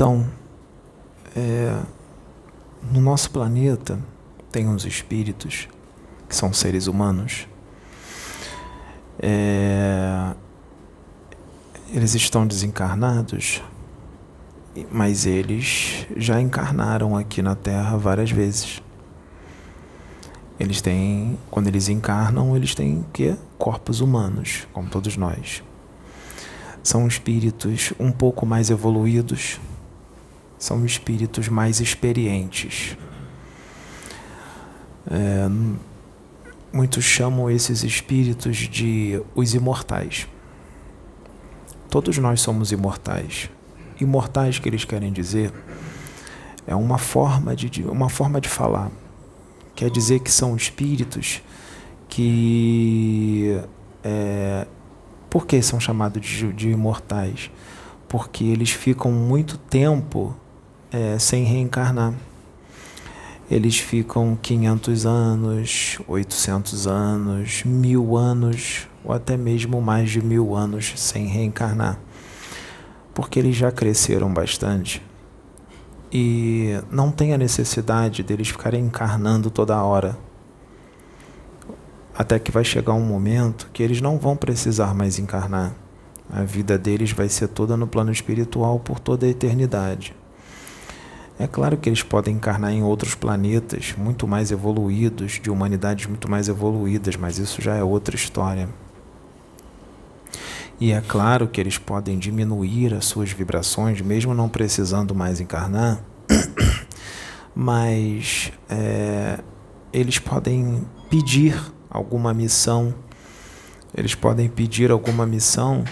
Então, é, no nosso planeta tem uns espíritos que são seres humanos. É, eles estão desencarnados, mas eles já encarnaram aqui na Terra várias vezes. Eles têm, quando eles encarnam, eles têm que corpos humanos, como todos nós. São espíritos um pouco mais evoluídos, são espíritos mais experientes. É, muitos chamam esses espíritos de os imortais. Todos nós somos imortais. Imortais que eles querem dizer é uma forma de, uma forma de falar. Quer dizer que são espíritos que. É, por que são chamados de, de imortais? Porque eles ficam muito tempo é, sem reencarnar. Eles ficam 500 anos, 800 anos, mil anos ou até mesmo mais de mil anos sem reencarnar, porque eles já cresceram bastante e não tem a necessidade deles ficarem encarnando toda hora. Até que vai chegar um momento que eles não vão precisar mais encarnar. A vida deles vai ser toda no plano espiritual por toda a eternidade. É claro que eles podem encarnar em outros planetas muito mais evoluídos, de humanidades muito mais evoluídas, mas isso já é outra história. E é claro que eles podem diminuir as suas vibrações, mesmo não precisando mais encarnar, mas é, eles podem pedir alguma missão, eles podem pedir alguma missão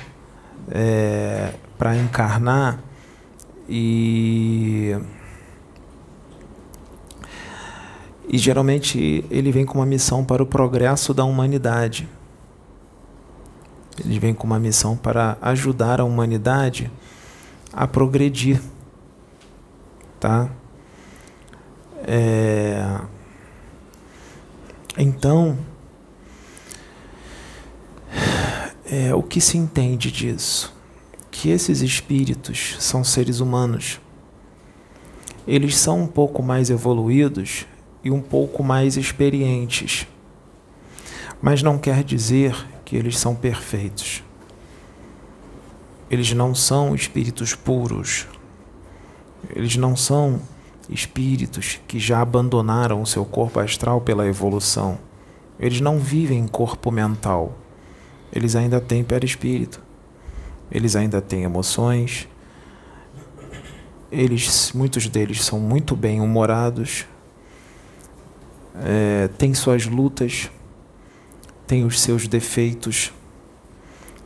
é, para encarnar e e geralmente ele vem com uma missão para o progresso da humanidade. Ele vem com uma missão para ajudar a humanidade a progredir, tá? É... Então, é, o que se entende disso? Que esses espíritos são seres humanos. Eles são um pouco mais evoluídos e um pouco mais experientes, mas não quer dizer que eles são perfeitos. Eles não são espíritos puros. Eles não são espíritos que já abandonaram o seu corpo astral pela evolução. Eles não vivem em corpo mental. Eles ainda têm perispírito. Eles ainda têm emoções. Eles, muitos deles são muito bem humorados. É, têm suas lutas têm os seus defeitos.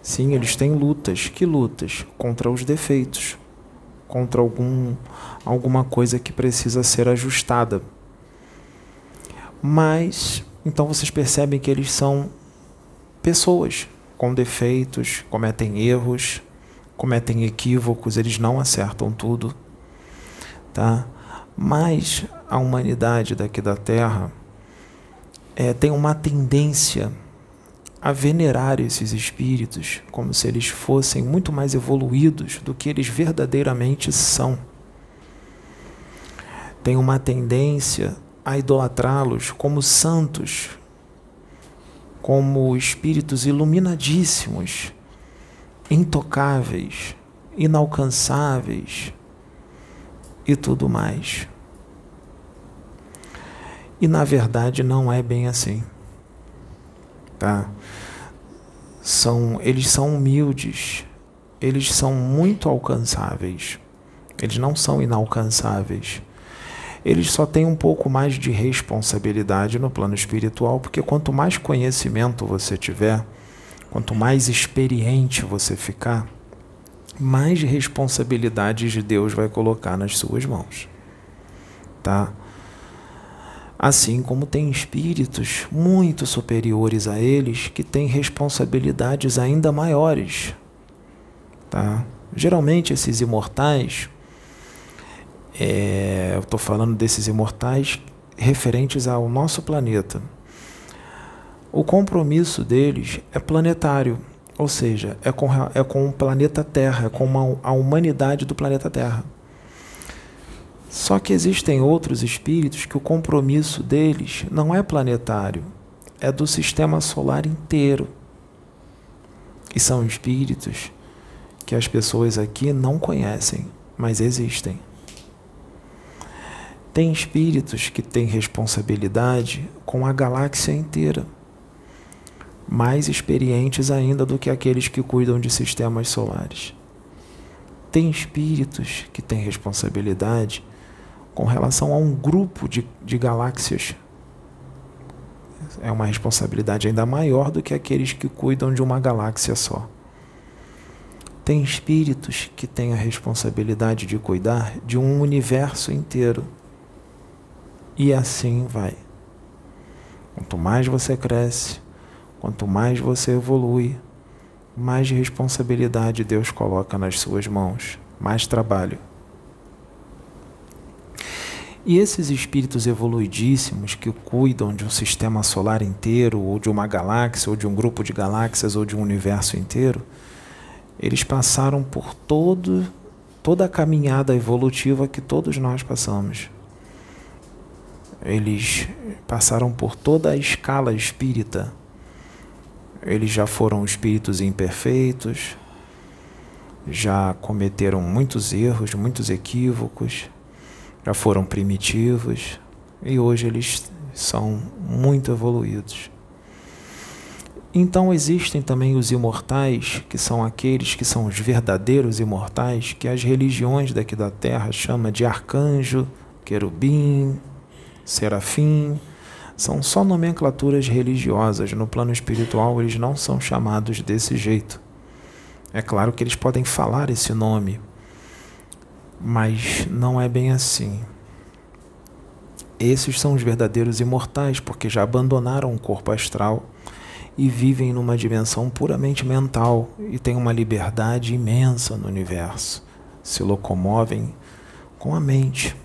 Sim, eles têm lutas. Que lutas? Contra os defeitos, contra algum, alguma coisa que precisa ser ajustada. Mas, então vocês percebem que eles são pessoas com defeitos, cometem erros, cometem equívocos, eles não acertam tudo, tá? Mas a humanidade daqui da Terra é, tem uma tendência a venerar esses espíritos como se eles fossem muito mais evoluídos do que eles verdadeiramente são. Tem uma tendência a idolatrá-los como santos, como espíritos iluminadíssimos, intocáveis, inalcançáveis e tudo mais. E na verdade não é bem assim tá? São, eles são humildes, eles são muito alcançáveis, eles não são inalcançáveis. Eles só têm um pouco mais de responsabilidade no plano espiritual, porque quanto mais conhecimento você tiver, quanto mais experiente você ficar, mais responsabilidades de Deus vai colocar nas suas mãos. Tá? Assim como tem espíritos muito superiores a eles que têm responsabilidades ainda maiores. Tá? Geralmente, esses imortais, é, eu estou falando desses imortais referentes ao nosso planeta. O compromisso deles é planetário, ou seja, é com, é com o planeta Terra, é com a humanidade do planeta Terra. Só que existem outros espíritos que o compromisso deles não é planetário, é do sistema solar inteiro. E são espíritos que as pessoas aqui não conhecem, mas existem. Tem espíritos que têm responsabilidade com a galáxia inteira, mais experientes ainda do que aqueles que cuidam de sistemas solares. Tem espíritos que têm responsabilidade com relação a um grupo de, de galáxias. É uma responsabilidade ainda maior do que aqueles que cuidam de uma galáxia só. Tem espíritos que têm a responsabilidade de cuidar de um universo inteiro. E assim vai. Quanto mais você cresce, quanto mais você evolui, mais responsabilidade Deus coloca nas suas mãos, mais trabalho. E esses espíritos evoluidíssimos que cuidam de um sistema solar inteiro, ou de uma galáxia, ou de um grupo de galáxias, ou de um universo inteiro, eles passaram por todo, toda a caminhada evolutiva que todos nós passamos. Eles passaram por toda a escala espírita. Eles já foram espíritos imperfeitos, já cometeram muitos erros, muitos equívocos já foram primitivos e hoje eles são muito evoluídos. Então existem também os imortais, que são aqueles que são os verdadeiros imortais, que as religiões daqui da Terra chamam de arcanjo, querubim, serafim. São só nomenclaturas religiosas. No plano espiritual, eles não são chamados desse jeito. É claro que eles podem falar esse nome, mas não é bem assim. Esses são os verdadeiros imortais, porque já abandonaram o corpo astral e vivem numa dimensão puramente mental e têm uma liberdade imensa no universo. Se locomovem com a mente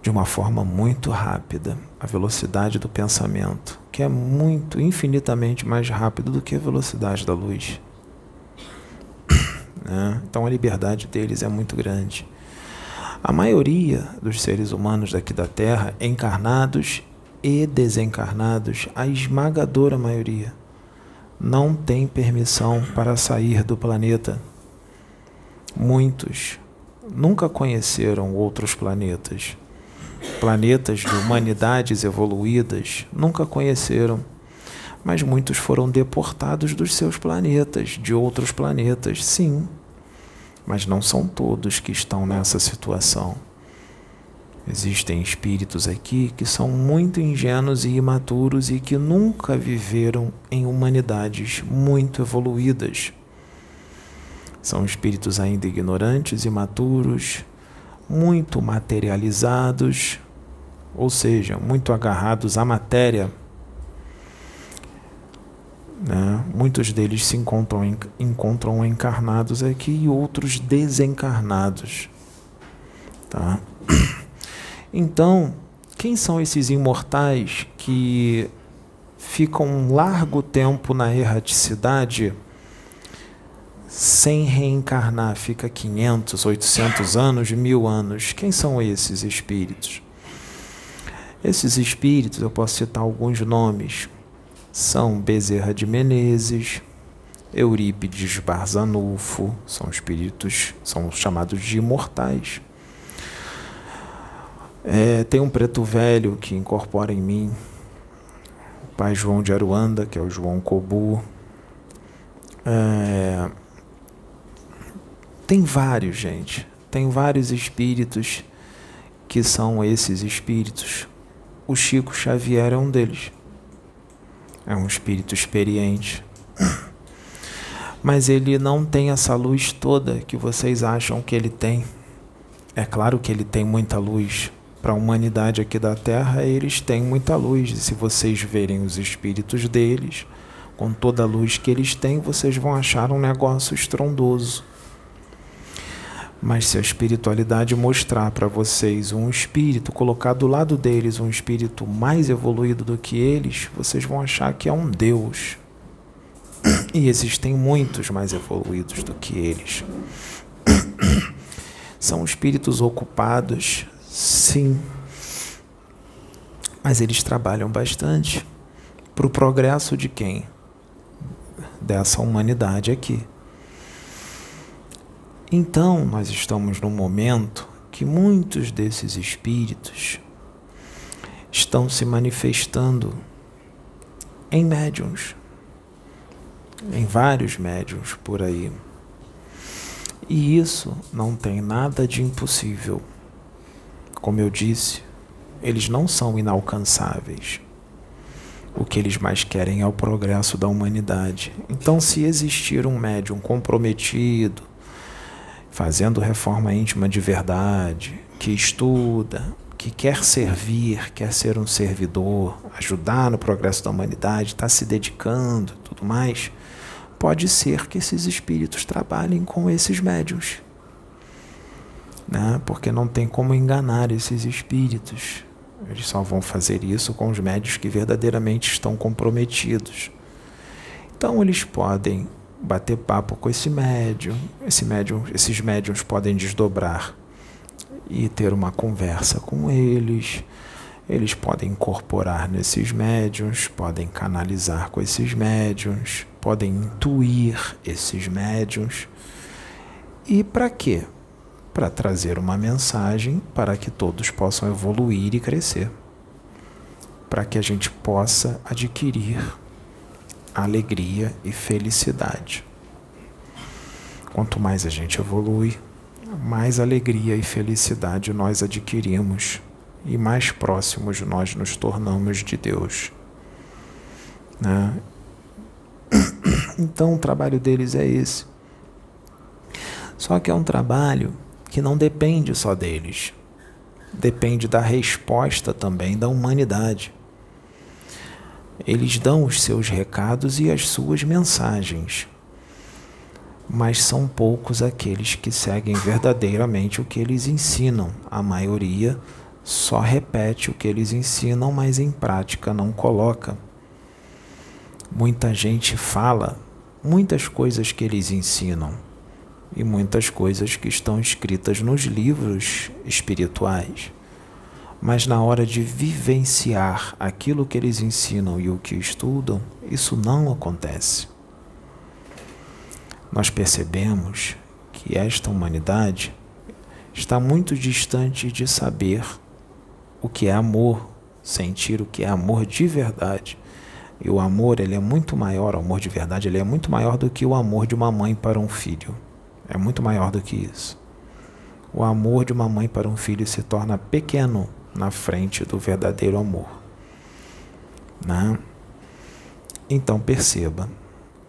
de uma forma muito rápida, a velocidade do pensamento, que é muito, infinitamente mais rápido do que a velocidade da luz. Né? Então a liberdade deles é muito grande. A maioria dos seres humanos daqui da Terra, encarnados e desencarnados, a esmagadora maioria, não tem permissão para sair do planeta. Muitos nunca conheceram outros planetas. Planetas de humanidades evoluídas nunca conheceram mas muitos foram deportados dos seus planetas, de outros planetas, sim. Mas não são todos que estão nessa situação. Existem espíritos aqui que são muito ingênuos e imaturos e que nunca viveram em humanidades muito evoluídas. São espíritos ainda ignorantes, imaturos, muito materializados, ou seja, muito agarrados à matéria né? Muitos deles se encontram, encontram encarnados aqui e outros desencarnados. Tá? Então, quem são esses imortais que ficam um largo tempo na erraticidade sem reencarnar? Fica 500, 800 anos, mil anos. Quem são esses espíritos? Esses espíritos, eu posso citar alguns nomes são Bezerra de Menezes, Eurípides Barzanufo, são espíritos, são chamados de imortais. É, tem um preto velho que incorpora em mim, o pai João de Aruanda, que é o João Cobu. É, tem vários, gente, tem vários espíritos que são esses espíritos. O Chico Xavier é um deles é um espírito experiente. Mas ele não tem essa luz toda que vocês acham que ele tem. É claro que ele tem muita luz. Para a humanidade aqui da Terra, eles têm muita luz. E se vocês verem os espíritos deles, com toda a luz que eles têm, vocês vão achar um negócio estrondoso. Mas se a espiritualidade mostrar para vocês um espírito, colocar do lado deles um espírito mais evoluído do que eles, vocês vão achar que é um Deus. E existem muitos mais evoluídos do que eles. São espíritos ocupados, sim, mas eles trabalham bastante para o progresso de quem? Dessa humanidade aqui. Então, nós estamos num momento que muitos desses espíritos estão se manifestando em médiums, em vários médiums por aí. E isso não tem nada de impossível. Como eu disse, eles não são inalcançáveis. O que eles mais querem é o progresso da humanidade. Então, se existir um médium comprometido, fazendo reforma íntima de verdade, que estuda, que quer servir, quer ser um servidor, ajudar no progresso da humanidade, está se dedicando, tudo mais, pode ser que esses espíritos trabalhem com esses médios, né? Porque não tem como enganar esses espíritos. Eles só vão fazer isso com os médios que verdadeiramente estão comprometidos. Então eles podem bater papo com esse médium, esse médium, esses médiums podem desdobrar e ter uma conversa com eles. Eles podem incorporar nesses médiums, podem canalizar com esses médiums, podem intuir esses médiums. E para quê? Para trazer uma mensagem para que todos possam evoluir e crescer. Para que a gente possa adquirir alegria e felicidade. Quanto mais a gente evolui, mais alegria e felicidade nós adquirimos e mais próximos nós nos tornamos de Deus. Né? Então o trabalho deles é esse. Só que é um trabalho que não depende só deles, depende da resposta também da humanidade. Eles dão os seus recados e as suas mensagens mas são poucos aqueles que seguem verdadeiramente o que eles ensinam. A maioria só repete o que eles ensinam, mas em prática não coloca. Muita gente fala muitas coisas que eles ensinam e muitas coisas que estão escritas nos livros espirituais. Mas na hora de vivenciar aquilo que eles ensinam e o que estudam, isso não acontece nós percebemos que esta humanidade está muito distante de saber o que é amor, sentir o que é amor de verdade. E o amor, ele é muito maior, o amor de verdade, ele é muito maior do que o amor de uma mãe para um filho. É muito maior do que isso. O amor de uma mãe para um filho se torna pequeno na frente do verdadeiro amor. Né? Então perceba,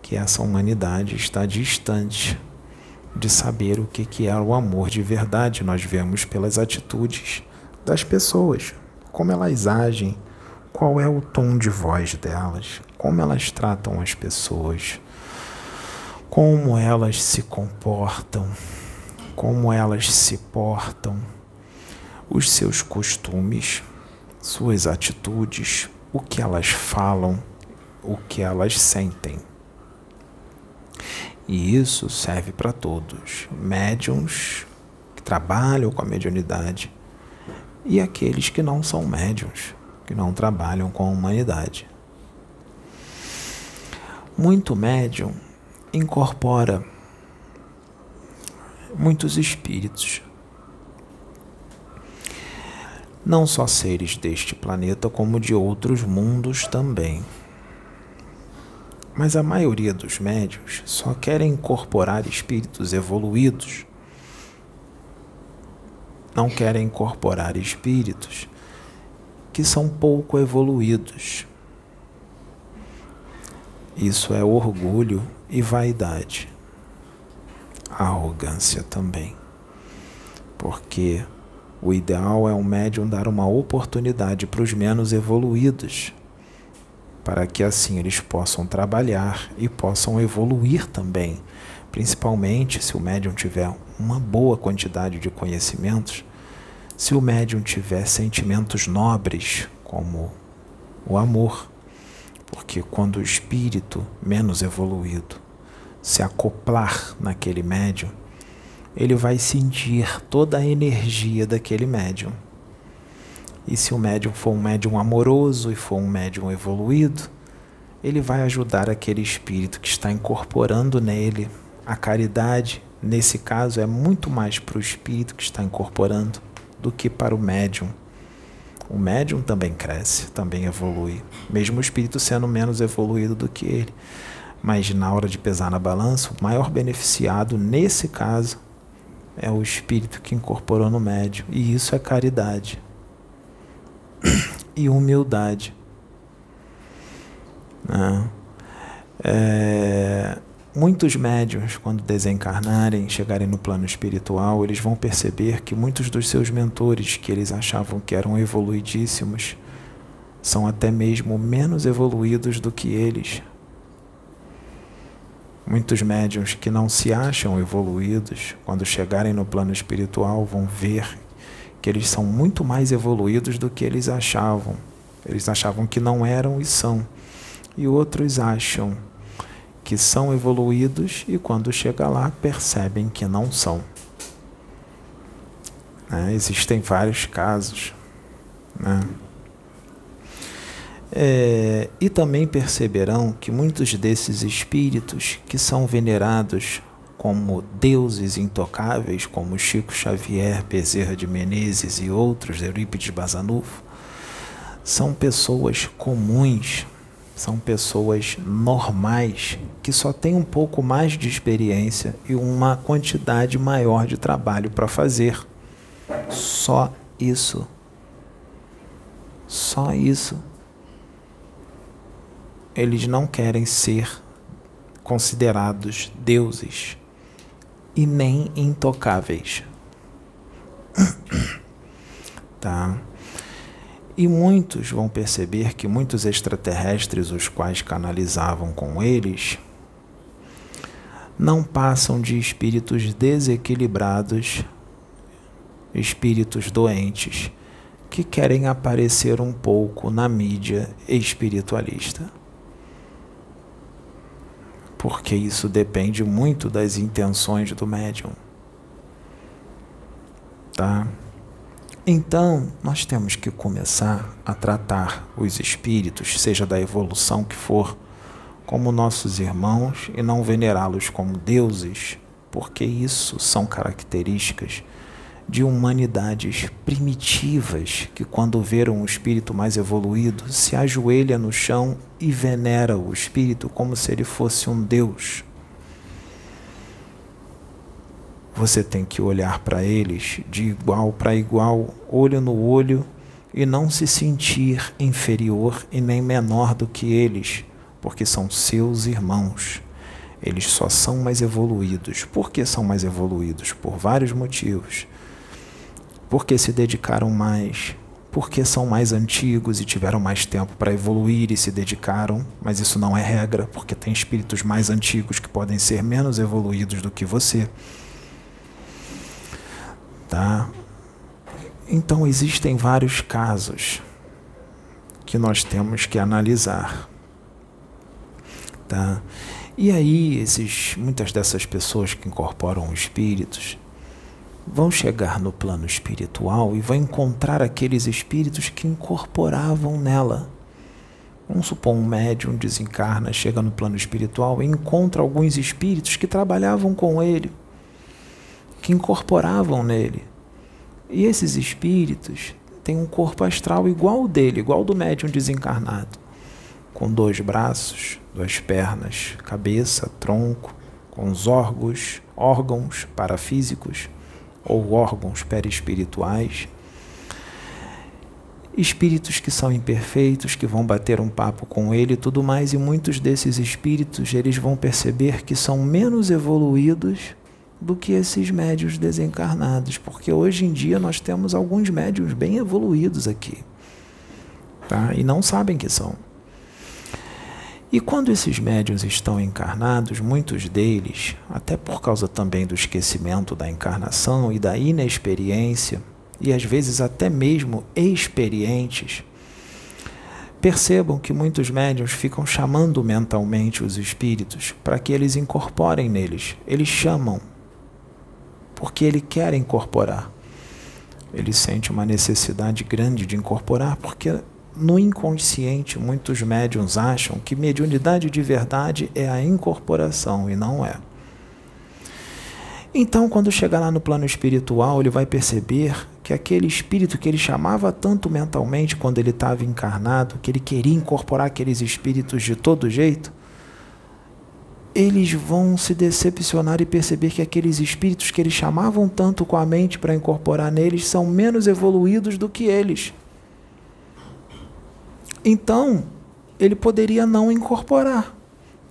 que essa humanidade está distante de saber o que, que é o amor de verdade. Nós vemos pelas atitudes das pessoas, como elas agem, qual é o tom de voz delas, como elas tratam as pessoas, como elas se comportam, como elas se portam, os seus costumes, suas atitudes, o que elas falam, o que elas sentem. E isso serve para todos, médiums que trabalham com a mediunidade e aqueles que não são médiums, que não trabalham com a humanidade. Muito médium incorpora muitos espíritos, não só seres deste planeta, como de outros mundos também. Mas a maioria dos médios só querem incorporar espíritos evoluídos. Não querem incorporar espíritos que são pouco evoluídos. Isso é orgulho e vaidade. Arrogância também. Porque o ideal é o médium dar uma oportunidade para os menos evoluídos para que assim eles possam trabalhar e possam evoluir também, principalmente se o médium tiver uma boa quantidade de conhecimentos, se o médium tiver sentimentos nobres, como o amor, porque quando o espírito menos evoluído se acoplar naquele médium, ele vai sentir toda a energia daquele médium. E se o médium for um médium amoroso e for um médium evoluído, ele vai ajudar aquele espírito que está incorporando nele a caridade. Nesse caso, é muito mais para o espírito que está incorporando do que para o médium. O médium também cresce, também evolui, mesmo o espírito sendo menos evoluído do que ele. Mas na hora de pesar na balança, o maior beneficiado nesse caso é o espírito que incorporou no médium, e isso é caridade e humildade. Né? É, muitos médiums, quando desencarnarem, chegarem no plano espiritual, eles vão perceber que muitos dos seus mentores, que eles achavam que eram evoluidíssimos, são até mesmo menos evoluídos do que eles. Muitos médiums que não se acham evoluídos, quando chegarem no plano espiritual, vão ver que eles são muito mais evoluídos do que eles achavam. Eles achavam que não eram e são. E outros acham que são evoluídos e quando chega lá percebem que não são. Né? Existem vários casos. Né? É, e também perceberão que muitos desses espíritos que são venerados como deuses intocáveis, como Chico Xavier, Bezerra de Menezes e outros, Eurípides Bazanufo, são pessoas comuns, são pessoas normais, que só têm um pouco mais de experiência e uma quantidade maior de trabalho para fazer. Só isso. Só isso. Eles não querem ser considerados deuses e nem intocáveis. tá? E muitos vão perceber que muitos extraterrestres, os quais canalizavam com eles, não passam de espíritos desequilibrados, espíritos doentes, que querem aparecer um pouco na mídia espiritualista porque isso depende muito das intenções do médium. Tá? Então, nós temos que começar a tratar os espíritos, seja da evolução que for, como nossos irmãos e não venerá-los como deuses, porque isso são características de humanidades primitivas que, quando veram um espírito mais evoluído, se ajoelha no chão e venera o espírito como se ele fosse um deus. Você tem que olhar para eles de igual para igual, olho no olho, e não se sentir inferior e nem menor do que eles, porque são seus irmãos. Eles só são mais evoluídos. Por que são mais evoluídos? Por vários motivos porque se dedicaram mais, porque são mais antigos e tiveram mais tempo para evoluir e se dedicaram, mas isso não é regra, porque tem espíritos mais antigos que podem ser menos evoluídos do que você. Tá? Então existem vários casos que nós temos que analisar. Tá? E aí, esses, muitas dessas pessoas que incorporam espíritos, vão chegar no plano espiritual e vão encontrar aqueles espíritos que incorporavam nela. Vamos supor, um médium desencarna, chega no plano espiritual e encontra alguns espíritos que trabalhavam com ele, que incorporavam nele. E esses espíritos têm um corpo astral igual ao dele, igual ao do médium desencarnado, com dois braços, duas pernas, cabeça, tronco, com os órgãos, órgãos parafísicos ou órgãos perispirituais, espíritos que são imperfeitos, que vão bater um papo com ele e tudo mais, e muitos desses espíritos eles vão perceber que são menos evoluídos do que esses médios desencarnados, porque hoje em dia nós temos alguns médios bem evoluídos aqui, tá? E não sabem que são. E quando esses médiuns estão encarnados, muitos deles, até por causa também do esquecimento da encarnação e da inexperiência, e às vezes até mesmo experientes, percebam que muitos médiuns ficam chamando mentalmente os espíritos para que eles incorporem neles. Eles chamam. porque ele quer incorporar. Ele sente uma necessidade grande de incorporar, porque no inconsciente muitos médiums acham que mediunidade de verdade é a incorporação e não é. Então, quando chegar lá no plano espiritual, ele vai perceber que aquele espírito que ele chamava tanto mentalmente quando ele estava encarnado, que ele queria incorporar aqueles espíritos de todo jeito, eles vão se decepcionar e perceber que aqueles espíritos que eles chamavam tanto com a mente para incorporar neles são menos evoluídos do que eles. Então, ele poderia não incorporar.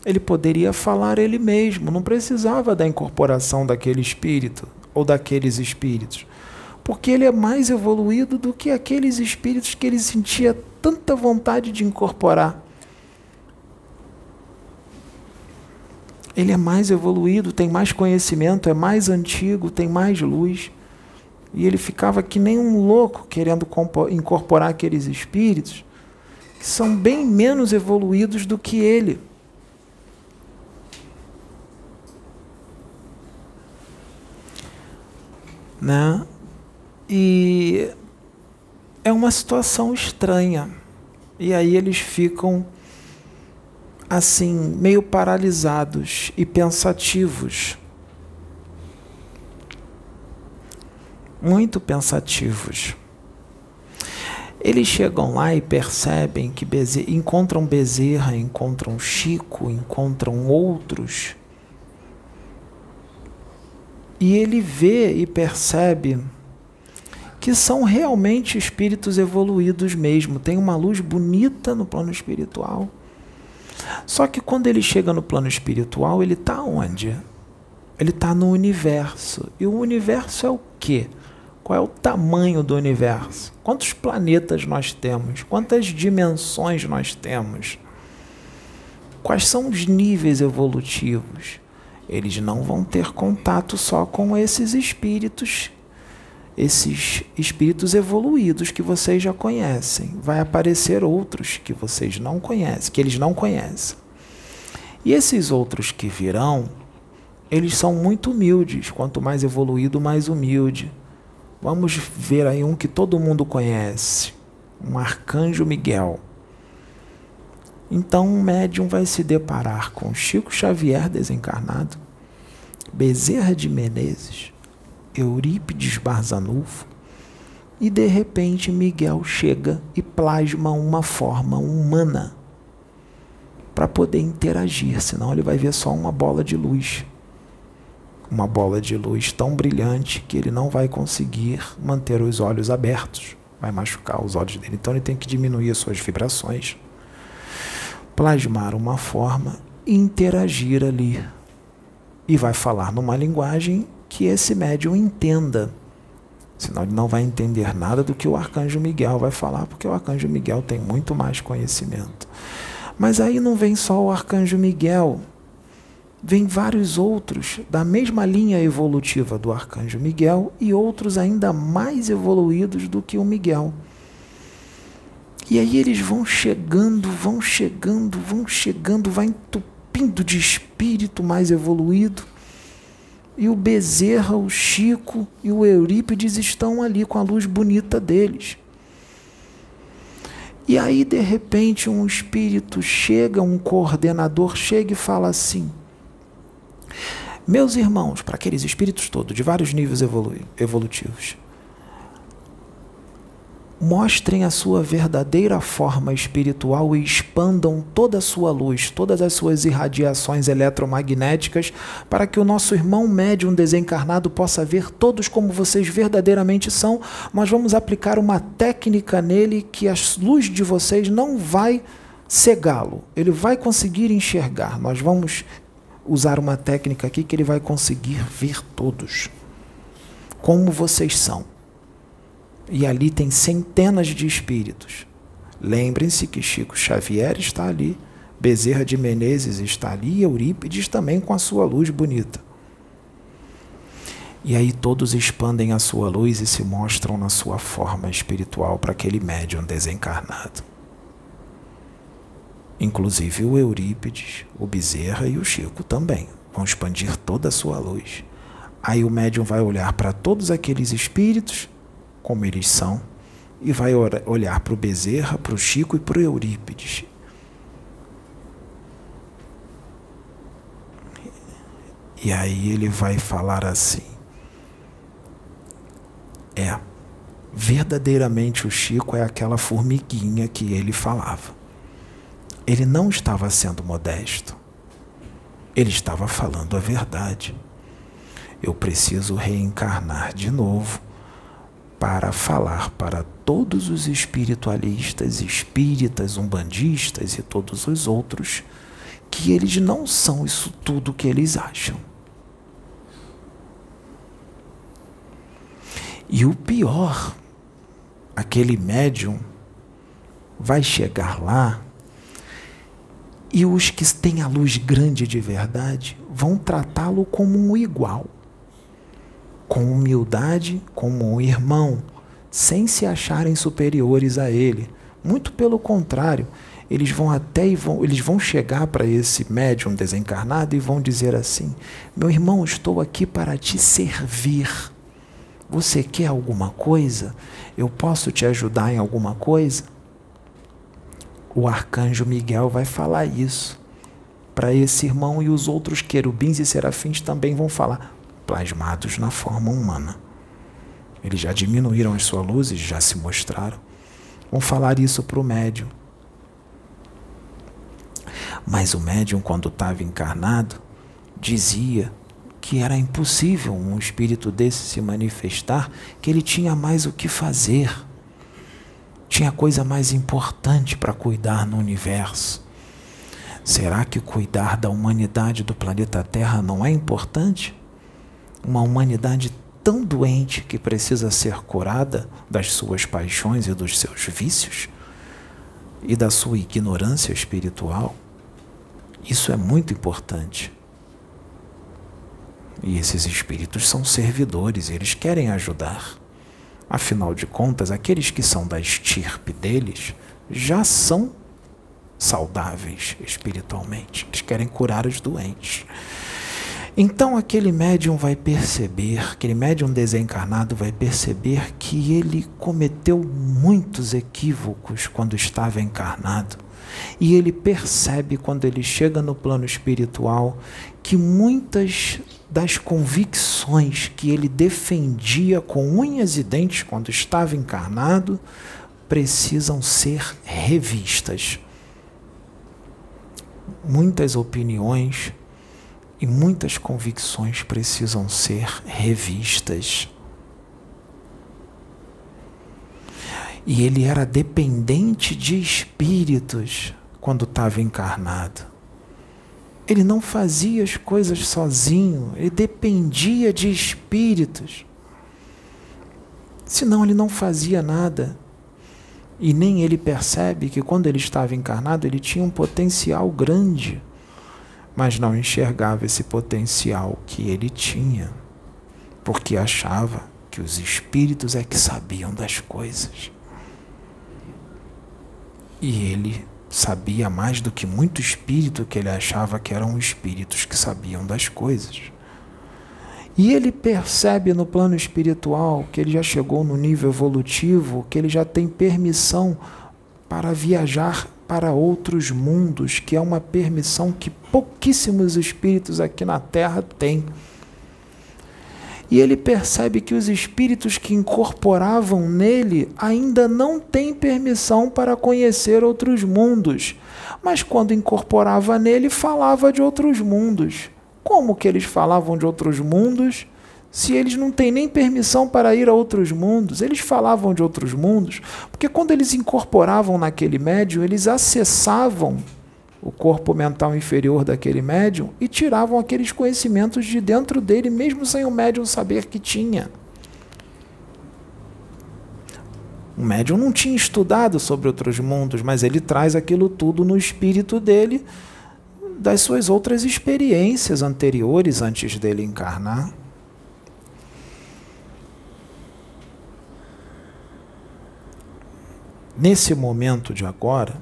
Ele poderia falar ele mesmo, não precisava da incorporação daquele espírito ou daqueles espíritos. Porque ele é mais evoluído do que aqueles espíritos que ele sentia tanta vontade de incorporar. ele é mais evoluído, tem mais conhecimento, é mais antigo, tem mais luz. E ele ficava que nem um louco querendo incorporar aqueles espíritos que são bem menos evoluídos do que ele. Né? E é uma situação estranha. E aí eles ficam assim, meio paralisados e pensativos. Muito pensativos. Eles chegam lá e percebem que Bezerra, encontram Bezerra, encontram Chico, encontram outros. E ele vê e percebe que são realmente espíritos evoluídos mesmo. Tem uma luz bonita no plano espiritual. Só que quando ele chega no plano espiritual, ele está onde? Ele está no universo. E o universo é o quê? Qual é o tamanho do universo? Quantos planetas nós temos? Quantas dimensões nós temos? Quais são os níveis evolutivos? Eles não vão ter contato só com esses espíritos esses espíritos evoluídos que vocês já conhecem. Vai aparecer outros que vocês não conhecem, que eles não conhecem. E esses outros que virão, eles são muito humildes. Quanto mais evoluído, mais humilde. Vamos ver aí um que todo mundo conhece, um arcanjo Miguel. Então, um médium vai se deparar com Chico Xavier desencarnado, Bezerra de Menezes, Eurípides Barzanufo, e de repente Miguel chega e plasma uma forma humana para poder interagir, senão ele vai ver só uma bola de luz. Uma bola de luz tão brilhante que ele não vai conseguir manter os olhos abertos, vai machucar os olhos dele. Então ele tem que diminuir as suas vibrações, plasmar uma forma interagir ali. E vai falar numa linguagem que esse médium entenda. Senão ele não vai entender nada do que o arcanjo Miguel vai falar, porque o arcanjo Miguel tem muito mais conhecimento. Mas aí não vem só o arcanjo Miguel, vem vários outros da mesma linha evolutiva do arcanjo Miguel e outros ainda mais evoluídos do que o Miguel. E aí eles vão chegando, vão chegando, vão chegando, vai entupindo de espírito mais evoluído e o Bezerra, o Chico e o Eurípides estão ali com a luz bonita deles. E aí, de repente, um espírito chega, um coordenador chega e fala assim: Meus irmãos, para aqueles espíritos todos, de vários níveis evolutivos, mostrem a sua verdadeira forma espiritual e expandam toda a sua luz, todas as suas irradiações eletromagnéticas, para que o nosso irmão médium desencarnado possa ver todos como vocês verdadeiramente são. Nós vamos aplicar uma técnica nele que a luz de vocês não vai cegá-lo, ele vai conseguir enxergar. Nós vamos usar uma técnica aqui que ele vai conseguir ver todos como vocês são e ali tem centenas de espíritos. Lembrem-se que Chico Xavier está ali, Bezerra de Menezes está ali Eurípides também com a sua luz bonita. E aí todos expandem a sua luz e se mostram na sua forma espiritual para aquele médium desencarnado. Inclusive o Eurípides, o Bezerra e o Chico também vão expandir toda a sua luz. Aí o médium vai olhar para todos aqueles espíritos, como eles são, e vai olhar para o Bezerra, para o Chico e para o Eurípides. E aí ele vai falar assim: É, verdadeiramente o Chico é aquela formiguinha que ele falava. Ele não estava sendo modesto. Ele estava falando a verdade. Eu preciso reencarnar de novo para falar para todos os espiritualistas, espíritas, umbandistas e todos os outros que eles não são isso tudo que eles acham. E o pior aquele médium vai chegar lá e os que têm a luz grande de verdade vão tratá-lo como um igual, com humildade, como um irmão, sem se acharem superiores a ele. Muito pelo contrário, eles vão até e vão, eles vão chegar para esse médium desencarnado e vão dizer assim: "Meu irmão, estou aqui para te servir. Você quer alguma coisa? Eu posso te ajudar em alguma coisa? O arcanjo Miguel vai falar isso para esse irmão e os outros querubins e serafins também vão falar, plasmados na forma humana. Eles já diminuíram as suas luzes, já se mostraram. Vão falar isso para o médium. Mas o médium, quando estava encarnado, dizia que era impossível um espírito desse se manifestar, que ele tinha mais o que fazer, tinha coisa mais importante para cuidar no universo. Será que cuidar da humanidade do planeta Terra não é importante? Uma humanidade tão doente que precisa ser curada das suas paixões e dos seus vícios e da sua ignorância espiritual? Isso é muito importante. E esses espíritos são servidores, eles querem ajudar. Afinal de contas, aqueles que são da estirpe deles já são saudáveis espiritualmente. Eles querem curar os doentes. Então aquele médium vai perceber, aquele médium desencarnado vai perceber que ele cometeu muitos equívocos quando estava encarnado. E ele percebe quando ele chega no plano espiritual que muitas das convicções que ele defendia com unhas e dentes quando estava encarnado precisam ser revistas. Muitas opiniões e muitas convicções precisam ser revistas. E ele era dependente de espíritos quando estava encarnado. Ele não fazia as coisas sozinho, ele dependia de espíritos. Senão ele não fazia nada. E nem ele percebe que quando ele estava encarnado ele tinha um potencial grande, mas não enxergava esse potencial que ele tinha, porque achava que os espíritos é que sabiam das coisas. E ele sabia mais do que muito espírito que ele achava que eram espíritos que sabiam das coisas. E ele percebe no plano espiritual que ele já chegou no nível evolutivo, que ele já tem permissão para viajar para outros mundos, que é uma permissão que pouquíssimos espíritos aqui na Terra têm. E ele percebe que os espíritos que incorporavam nele ainda não têm permissão para conhecer outros mundos. Mas quando incorporava nele, falava de outros mundos. Como que eles falavam de outros mundos? Se eles não têm nem permissão para ir a outros mundos, eles falavam de outros mundos, porque quando eles incorporavam naquele médium, eles acessavam o corpo mental inferior daquele médium e tiravam aqueles conhecimentos de dentro dele, mesmo sem o médium saber que tinha. O médium não tinha estudado sobre outros mundos, mas ele traz aquilo tudo no espírito dele, das suas outras experiências anteriores antes dele encarnar. Nesse momento de agora,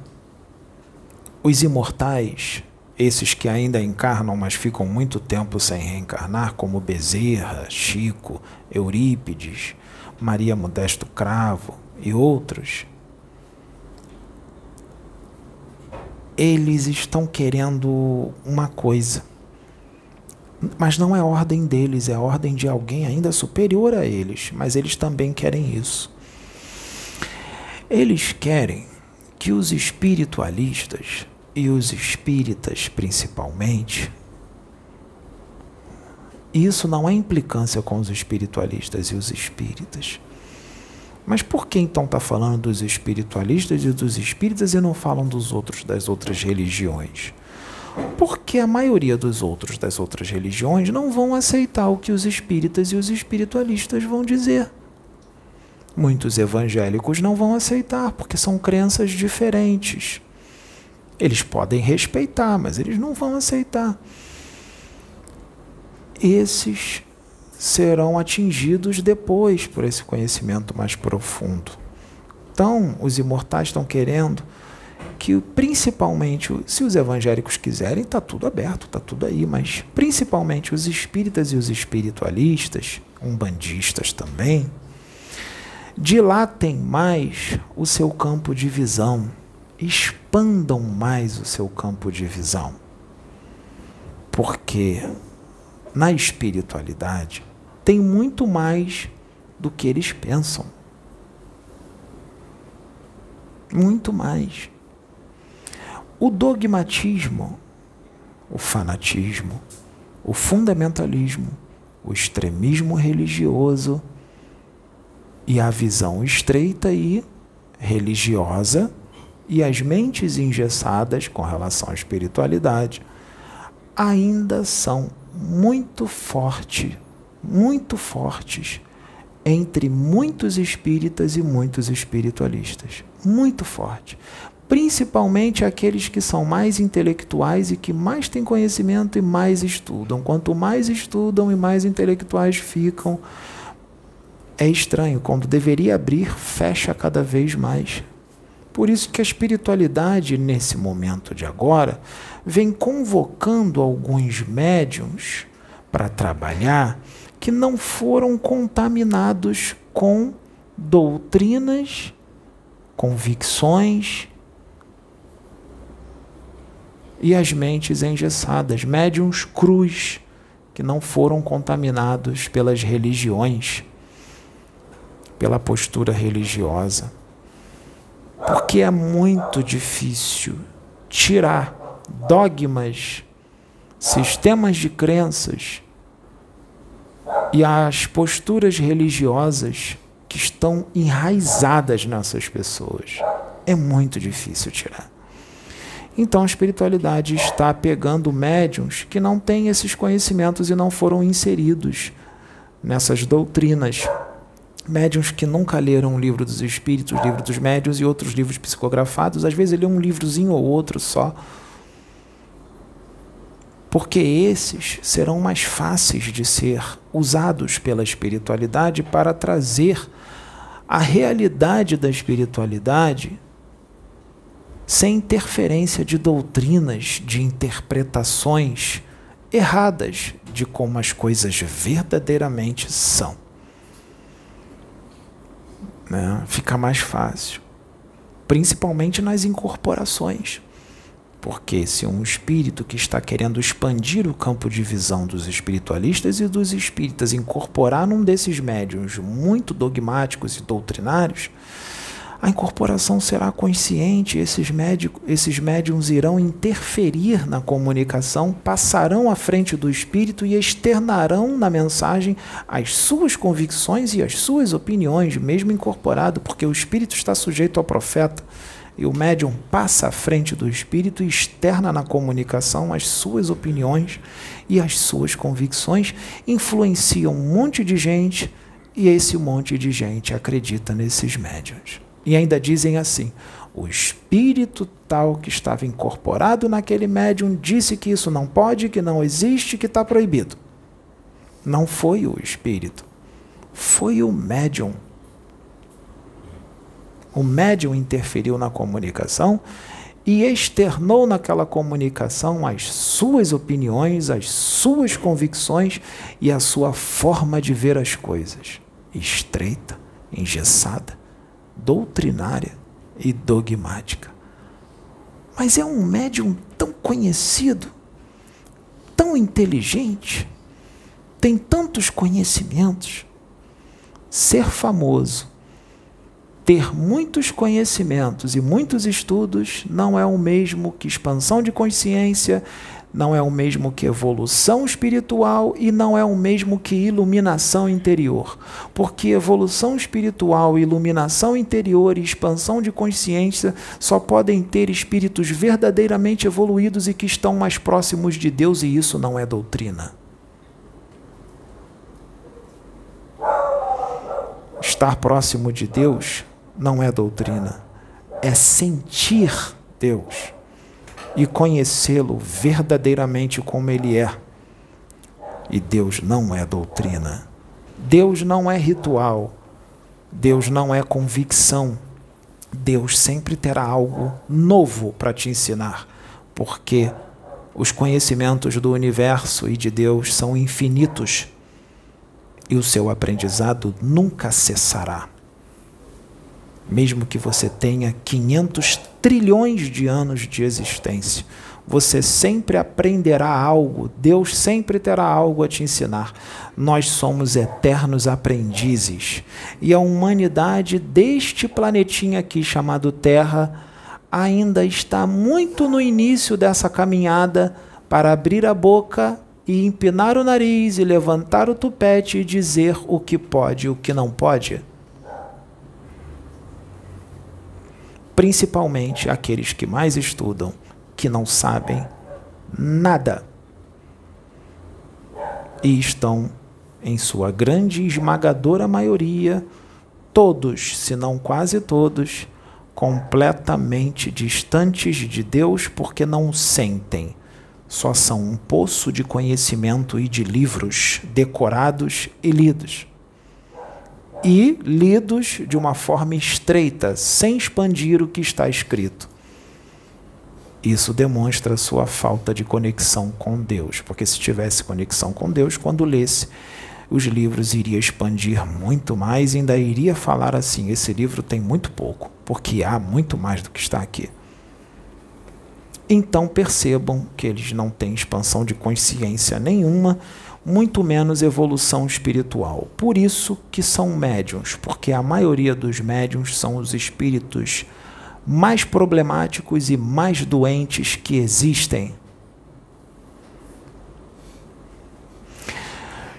os imortais esses que ainda encarnam, mas ficam muito tempo sem reencarnar, como Bezerra, Chico, Eurípides, Maria Modesto Cravo e outros, eles estão querendo uma coisa. Mas não é ordem deles, é ordem de alguém ainda superior a eles, mas eles também querem isso. Eles querem que os espiritualistas e os espíritas principalmente, isso não é implicância com os espiritualistas e os espíritas. Mas por que então está falando dos espiritualistas e dos espíritas e não falam dos outros das outras religiões? Porque a maioria dos outros das outras religiões não vão aceitar o que os espíritas e os espiritualistas vão dizer. Muitos evangélicos não vão aceitar porque são crenças diferentes. Eles podem respeitar, mas eles não vão aceitar. Esses serão atingidos depois por esse conhecimento mais profundo. Então, os imortais estão querendo que, principalmente, se os evangélicos quiserem, está tudo aberto, está tudo aí, mas principalmente os espíritas e os espiritualistas, umbandistas também, dilatem mais o seu campo de visão, expandam mais o seu campo de visão. Porque na espiritualidade tem muito mais do que eles pensam. Muito mais. O dogmatismo, o fanatismo, o fundamentalismo, o extremismo religioso e a visão estreita e religiosa e as mentes engessadas com relação à espiritualidade ainda são muito fortes, muito fortes entre muitos espíritas e muitos espiritualistas. Muito forte. Principalmente aqueles que são mais intelectuais e que mais têm conhecimento e mais estudam. Quanto mais estudam e mais intelectuais ficam, é estranho. Quando deveria abrir, fecha cada vez mais. Por isso que a espiritualidade, nesse momento de agora, vem convocando alguns médiums para trabalhar que não foram contaminados com doutrinas, convicções e as mentes engessadas, médiums cruz, que não foram contaminados pelas religiões, pela postura religiosa. Porque é muito difícil tirar dogmas, sistemas de crenças e as posturas religiosas que estão enraizadas nessas pessoas. É muito difícil tirar. Então a espiritualidade está pegando médiums que não têm esses conhecimentos e não foram inseridos nessas doutrinas médiums que nunca leram o livro dos espíritos, livro dos médios e outros livros psicografados, às vezes lê um livrozinho ou outro só. Porque esses serão mais fáceis de ser usados pela espiritualidade para trazer a realidade da espiritualidade sem interferência de doutrinas, de interpretações erradas de como as coisas verdadeiramente são né? fica mais fácil. Principalmente nas incorporações. Porque se um espírito que está querendo expandir o campo de visão dos espiritualistas e dos espíritas incorporar num desses médiums muito dogmáticos e doutrinários, a incorporação será consciente, esses, médicos, esses médiums irão interferir na comunicação, passarão à frente do espírito e externarão na mensagem as suas convicções e as suas opiniões, mesmo incorporado, porque o espírito está sujeito ao profeta. E o médium passa à frente do espírito e externa na comunicação as suas opiniões e as suas convicções, influenciam um monte de gente e esse monte de gente acredita nesses médiums. E ainda dizem assim: o espírito tal que estava incorporado naquele médium disse que isso não pode, que não existe, que está proibido. Não foi o espírito, foi o médium. O médium interferiu na comunicação e externou naquela comunicação as suas opiniões, as suas convicções e a sua forma de ver as coisas, estreita, engessada, doutrinária e dogmática. Mas é um médium tão conhecido, tão inteligente, tem tantos conhecimentos. Ser famoso ter muitos conhecimentos e muitos estudos não é o mesmo que expansão de consciência, não é o mesmo que evolução espiritual e não é o mesmo que iluminação interior. Porque evolução espiritual, iluminação interior e expansão de consciência só podem ter espíritos verdadeiramente evoluídos e que estão mais próximos de Deus, e isso não é doutrina. Estar próximo de Deus não é doutrina, é sentir Deus e conhecê-lo verdadeiramente como ele é. E Deus não é doutrina. Deus não é ritual. Deus não é convicção. Deus sempre terá algo novo para te ensinar, porque os conhecimentos do universo e de Deus são infinitos e o seu aprendizado nunca cessará mesmo que você tenha 500 trilhões de anos de existência, você sempre aprenderá algo, Deus sempre terá algo a te ensinar. Nós somos eternos aprendizes e a humanidade deste planetinha aqui chamado Terra ainda está muito no início dessa caminhada para abrir a boca e empinar o nariz e levantar o tupete e dizer o que pode e o que não pode. Principalmente aqueles que mais estudam, que não sabem nada e estão, em sua grande e esmagadora maioria, todos, se não quase todos, completamente distantes de Deus porque não sentem. Só são um poço de conhecimento e de livros decorados e lidos e lidos de uma forma estreita, sem expandir o que está escrito. Isso demonstra sua falta de conexão com Deus, porque se tivesse conexão com Deus, quando lesse os livros, iria expandir muito mais e ainda iria falar assim: esse livro tem muito pouco, porque há muito mais do que está aqui. Então percebam que eles não têm expansão de consciência nenhuma muito menos evolução espiritual. Por isso que são médiums, porque a maioria dos médiums são os espíritos mais problemáticos e mais doentes que existem.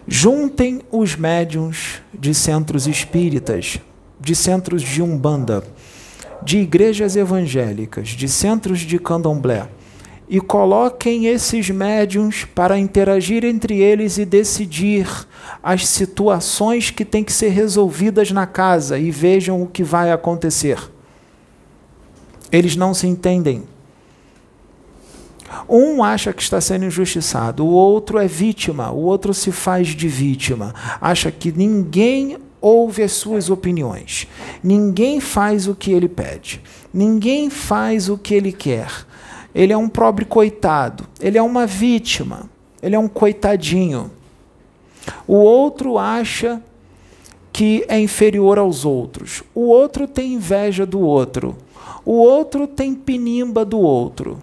Juntem os médiums de centros espíritas, de centros de umbanda, de igrejas evangélicas, de centros de candomblé e coloquem esses médiums para interagir entre eles e decidir as situações que têm que ser resolvidas na casa e vejam o que vai acontecer. Eles não se entendem. Um acha que está sendo injustiçado, o outro é vítima, o outro se faz de vítima, acha que ninguém ouve as suas opiniões, ninguém faz o que ele pede, ninguém faz o que ele quer ele é um pobre coitado, ele é uma vítima, ele é um coitadinho. O outro acha que é inferior aos outros. O outro tem inveja do outro. O outro tem pinimba do outro.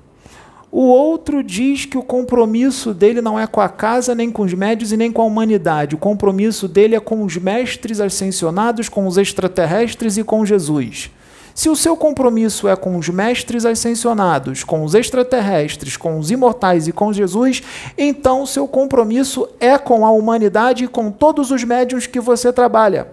O outro diz que o compromisso dele não é com a casa, nem com os médios e nem com a humanidade. O compromisso dele é com os mestres ascensionados, com os extraterrestres e com Jesus. Se o seu compromisso é com os mestres ascensionados, com os extraterrestres, com os imortais e com Jesus, então o seu compromisso é com a humanidade e com todos os médiuns que você trabalha.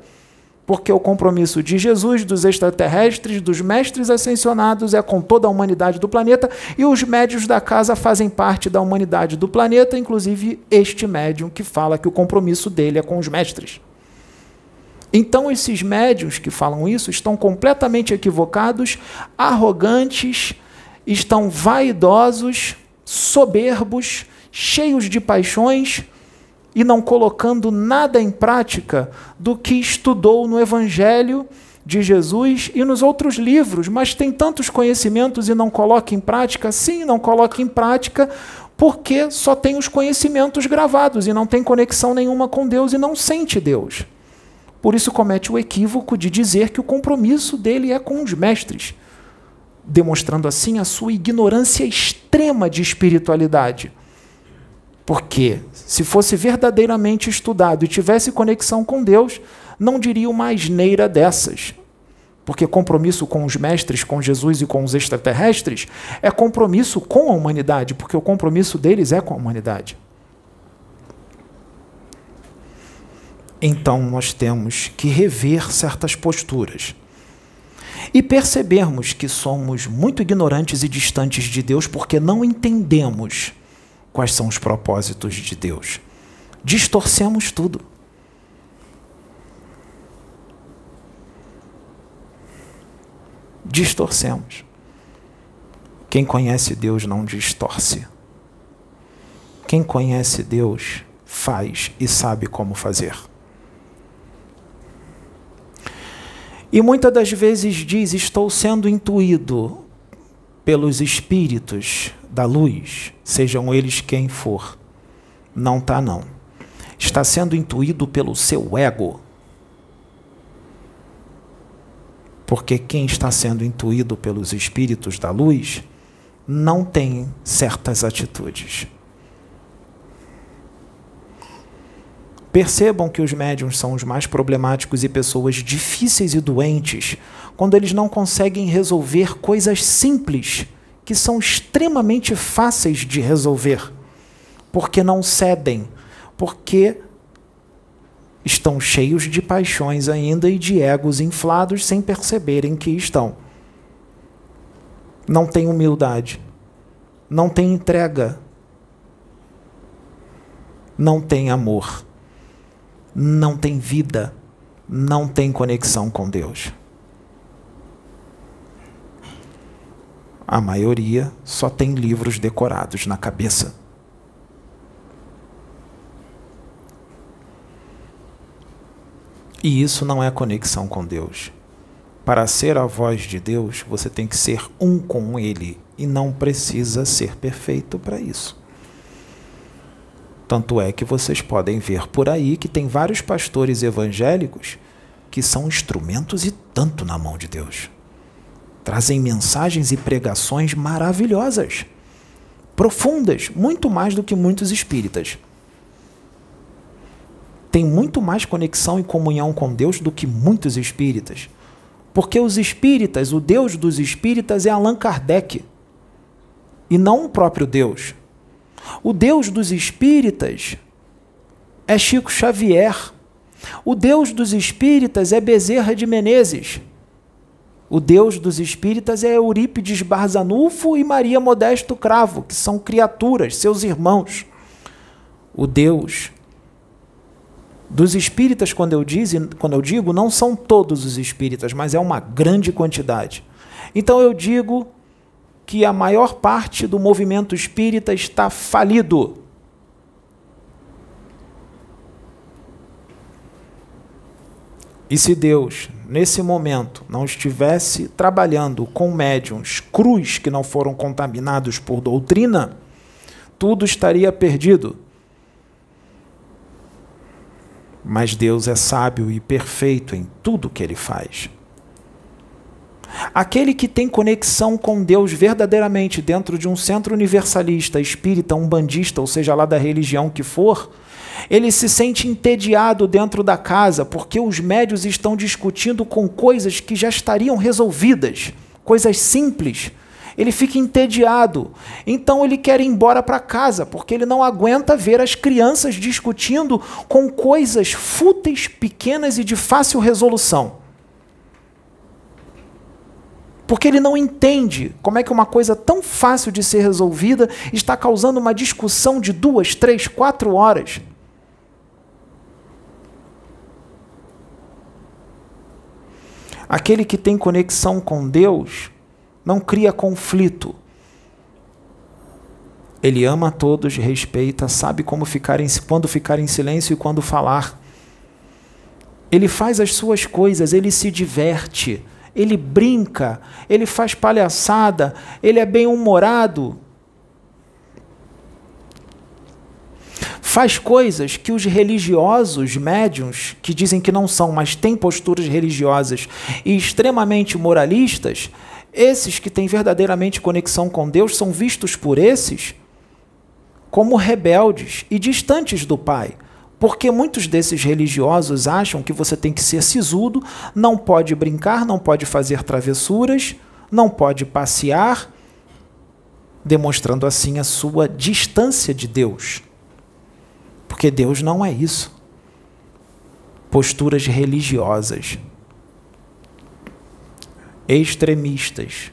Porque o compromisso de Jesus, dos extraterrestres, dos mestres ascensionados é com toda a humanidade do planeta e os médios da casa fazem parte da humanidade do planeta, inclusive este médium que fala que o compromisso dele é com os mestres. Então, esses médios que falam isso estão completamente equivocados, arrogantes, estão vaidosos, soberbos, cheios de paixões e não colocando nada em prática do que estudou no Evangelho de Jesus e nos outros livros, mas tem tantos conhecimentos e não coloca em prática? Sim, não coloca em prática porque só tem os conhecimentos gravados e não tem conexão nenhuma com Deus e não sente Deus. Por isso comete o equívoco de dizer que o compromisso dele é com os mestres, demonstrando assim a sua ignorância extrema de espiritualidade. Porque se fosse verdadeiramente estudado e tivesse conexão com Deus, não diria uma asneira dessas. Porque compromisso com os mestres, com Jesus e com os extraterrestres é compromisso com a humanidade, porque o compromisso deles é com a humanidade. Então nós temos que rever certas posturas e percebermos que somos muito ignorantes e distantes de Deus porque não entendemos quais são os propósitos de Deus. Distorcemos tudo. Distorcemos. Quem conhece Deus não distorce. Quem conhece Deus faz e sabe como fazer. E muitas das vezes diz: Estou sendo intuído pelos espíritos da luz, sejam eles quem for. Não está, não. Está sendo intuído pelo seu ego. Porque quem está sendo intuído pelos espíritos da luz não tem certas atitudes. Percebam que os médiums são os mais problemáticos e pessoas difíceis e doentes quando eles não conseguem resolver coisas simples que são extremamente fáceis de resolver, porque não cedem, porque estão cheios de paixões ainda e de egos inflados sem perceberem que estão. Não tem humildade, não tem entrega, não tem amor não tem vida, não tem conexão com Deus. A maioria só tem livros decorados na cabeça. E isso não é conexão com Deus. Para ser a voz de Deus, você tem que ser um com Ele e não precisa ser perfeito para isso. Tanto é que vocês podem ver por aí que tem vários pastores evangélicos que são instrumentos e tanto na mão de Deus. Trazem mensagens e pregações maravilhosas, profundas, muito mais do que muitos espíritas. Tem muito mais conexão e comunhão com Deus do que muitos espíritas. Porque os espíritas, o Deus dos espíritas é Allan Kardec, e não o próprio Deus. O Deus dos espíritas é Chico Xavier. O Deus dos espíritas é Bezerra de Menezes. O Deus dos espíritas é Eurípides Barzanufo e Maria Modesto Cravo, que são criaturas, seus irmãos. O Deus dos espíritas, quando eu, diz, quando eu digo, não são todos os espíritas, mas é uma grande quantidade. Então eu digo que a maior parte do movimento espírita está falido. E se Deus, nesse momento, não estivesse trabalhando com médiums cruz que não foram contaminados por doutrina, tudo estaria perdido. Mas Deus é sábio e perfeito em tudo que ele faz. Aquele que tem conexão com Deus verdadeiramente dentro de um centro universalista, espírita, umbandista, ou seja lá da religião que for, ele se sente entediado dentro da casa porque os médios estão discutindo com coisas que já estariam resolvidas, coisas simples. Ele fica entediado, então ele quer ir embora para casa, porque ele não aguenta ver as crianças discutindo com coisas fúteis, pequenas e de fácil resolução porque ele não entende como é que uma coisa tão fácil de ser resolvida está causando uma discussão de duas, três, quatro horas. Aquele que tem conexão com Deus não cria conflito. Ele ama a todos, respeita, sabe como ficar em, quando ficar em silêncio e quando falar. Ele faz as suas coisas, ele se diverte, ele brinca, ele faz palhaçada, ele é bem-humorado. Faz coisas que os religiosos médiums, que dizem que não são, mas têm posturas religiosas e extremamente moralistas, esses que têm verdadeiramente conexão com Deus são vistos por esses como rebeldes e distantes do Pai. Porque muitos desses religiosos acham que você tem que ser sisudo, não pode brincar, não pode fazer travessuras, não pode passear, demonstrando assim a sua distância de Deus. Porque Deus não é isso. Posturas religiosas, extremistas,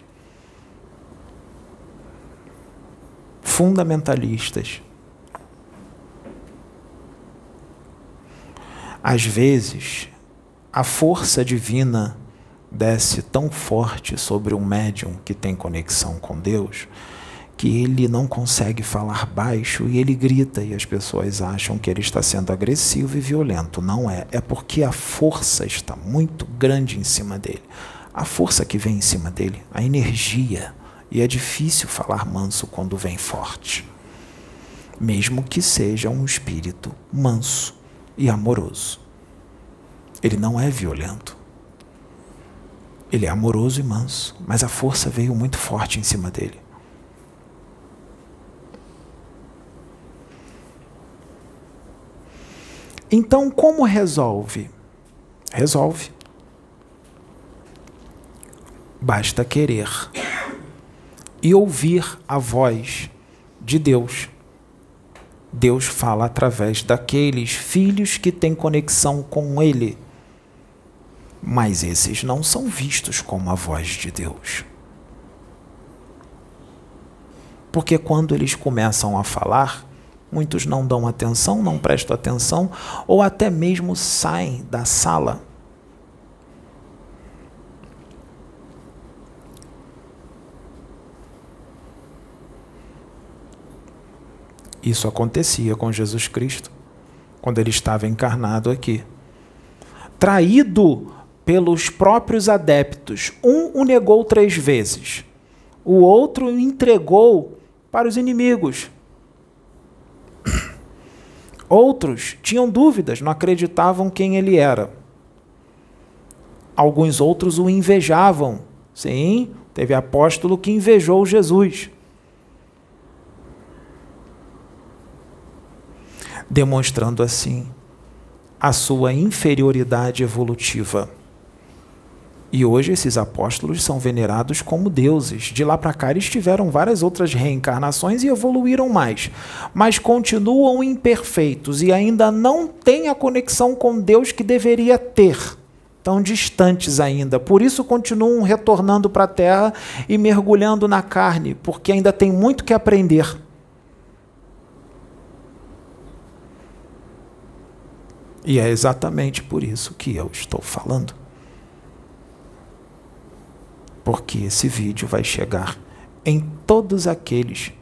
fundamentalistas. Às vezes, a força divina desce tão forte sobre um médium que tem conexão com Deus que ele não consegue falar baixo e ele grita e as pessoas acham que ele está sendo agressivo e violento. Não é, é porque a força está muito grande em cima dele. A força que vem em cima dele, a energia. E é difícil falar manso quando vem forte, mesmo que seja um espírito manso e amoroso. Ele não é violento. Ele é amoroso e manso, mas a força veio muito forte em cima dele. Então, como resolve? Resolve. Basta querer e ouvir a voz de Deus. Deus fala através daqueles filhos que têm conexão com Ele. Mas esses não são vistos como a voz de Deus. Porque quando eles começam a falar, muitos não dão atenção, não prestam atenção, ou até mesmo saem da sala Isso acontecia com Jesus Cristo, quando ele estava encarnado aqui. Traído pelos próprios adeptos, um o negou três vezes, o outro o entregou para os inimigos. Outros tinham dúvidas, não acreditavam quem ele era. Alguns outros o invejavam. Sim, teve apóstolo que invejou Jesus. Demonstrando assim a sua inferioridade evolutiva. E hoje esses apóstolos são venerados como deuses. De lá para cá eles tiveram várias outras reencarnações e evoluíram mais, mas continuam imperfeitos e ainda não têm a conexão com Deus que deveria ter. Tão distantes ainda. Por isso continuam retornando para a terra e mergulhando na carne, porque ainda tem muito que aprender. E é exatamente por isso que eu estou falando. Porque esse vídeo vai chegar em todos aqueles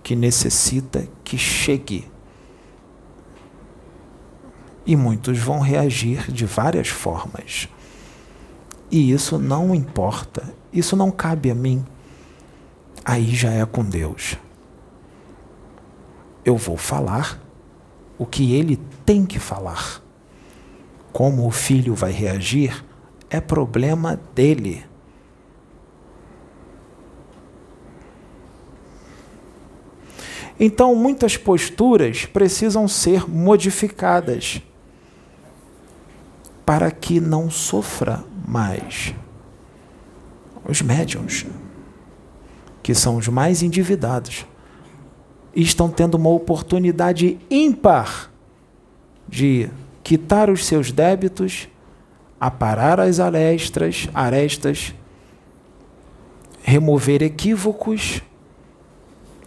que necessita que chegue. E muitos vão reagir de várias formas. E isso não importa, isso não cabe a mim. Aí já é com Deus. Eu vou falar o que ele tem que falar. Como o filho vai reagir é problema dele. Então, muitas posturas precisam ser modificadas para que não sofra mais. Os médiums, que são os mais endividados, estão tendo uma oportunidade ímpar de quitar os seus débitos, aparar as arestas, arestas, remover equívocos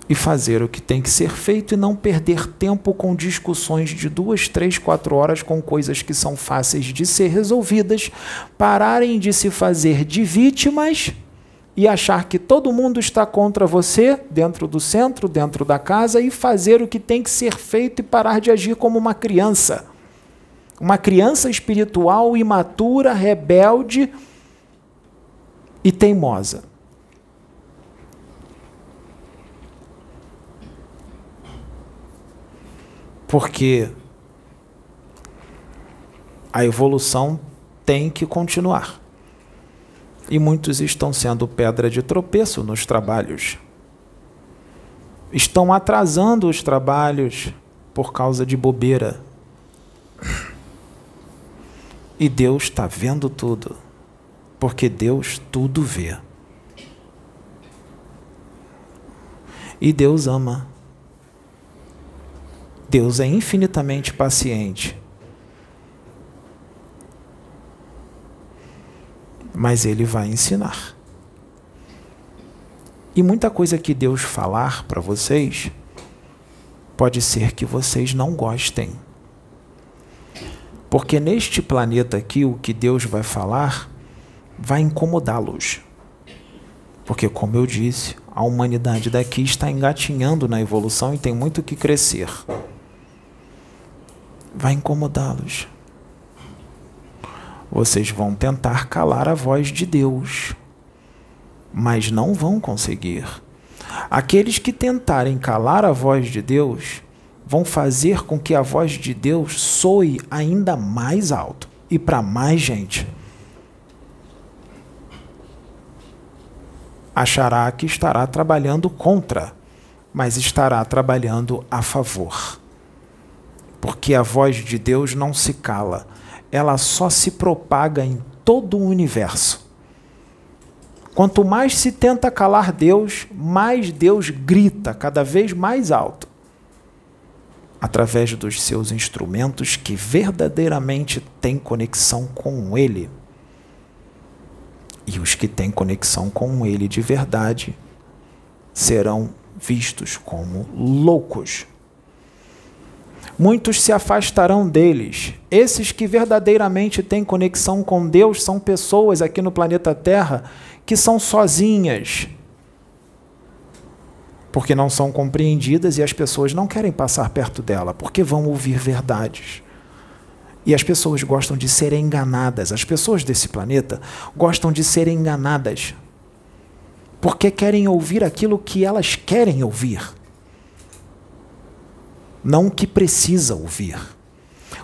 e fazer o que tem que ser feito e não perder tempo com discussões de duas, três, quatro horas com coisas que são fáceis de ser resolvidas, pararem de se fazer de vítimas e achar que todo mundo está contra você, dentro do centro, dentro da casa, e fazer o que tem que ser feito e parar de agir como uma criança. Uma criança espiritual imatura, rebelde e teimosa. Porque a evolução tem que continuar. E muitos estão sendo pedra de tropeço nos trabalhos. Estão atrasando os trabalhos por causa de bobeira. E Deus está vendo tudo, porque Deus tudo vê. E Deus ama. Deus é infinitamente paciente. Mas Ele vai ensinar. E muita coisa que Deus falar para vocês, pode ser que vocês não gostem. Porque neste planeta aqui, o que Deus vai falar vai incomodá-los. Porque, como eu disse, a humanidade daqui está engatinhando na evolução e tem muito que crescer vai incomodá-los. Vocês vão tentar calar a voz de Deus, mas não vão conseguir. Aqueles que tentarem calar a voz de Deus vão fazer com que a voz de Deus soe ainda mais alto e para mais gente. Achará que estará trabalhando contra, mas estará trabalhando a favor porque a voz de Deus não se cala, ela só se propaga em todo o universo. Quanto mais se tenta calar Deus, mais Deus grita cada vez mais alto, através dos seus instrumentos que verdadeiramente têm conexão com Ele. E os que têm conexão com Ele de verdade serão vistos como loucos muitos se afastarão deles. Esses que verdadeiramente têm conexão com Deus são pessoas aqui no planeta Terra que são sozinhas, porque não são compreendidas e as pessoas não querem passar perto dela, porque vão ouvir verdades. E as pessoas gostam de ser enganadas. As pessoas desse planeta gostam de ser enganadas. Porque querem ouvir aquilo que elas querem ouvir não o que precisa ouvir.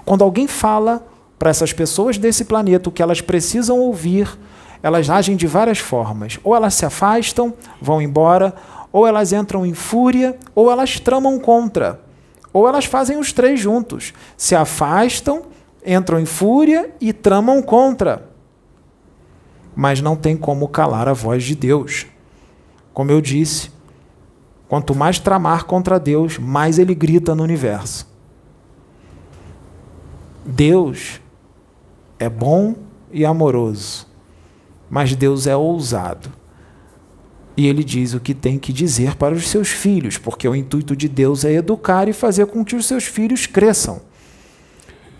Quando alguém fala para essas pessoas desse planeta o que elas precisam ouvir, elas agem de várias formas. Ou elas se afastam, vão embora, ou elas entram em fúria, ou elas tramam contra. Ou elas fazem os três juntos. Se afastam, entram em fúria e tramam contra. Mas não tem como calar a voz de Deus. Como eu disse, Quanto mais tramar contra Deus, mais ele grita no universo. Deus é bom e amoroso, mas Deus é ousado. E ele diz o que tem que dizer para os seus filhos, porque o intuito de Deus é educar e fazer com que os seus filhos cresçam.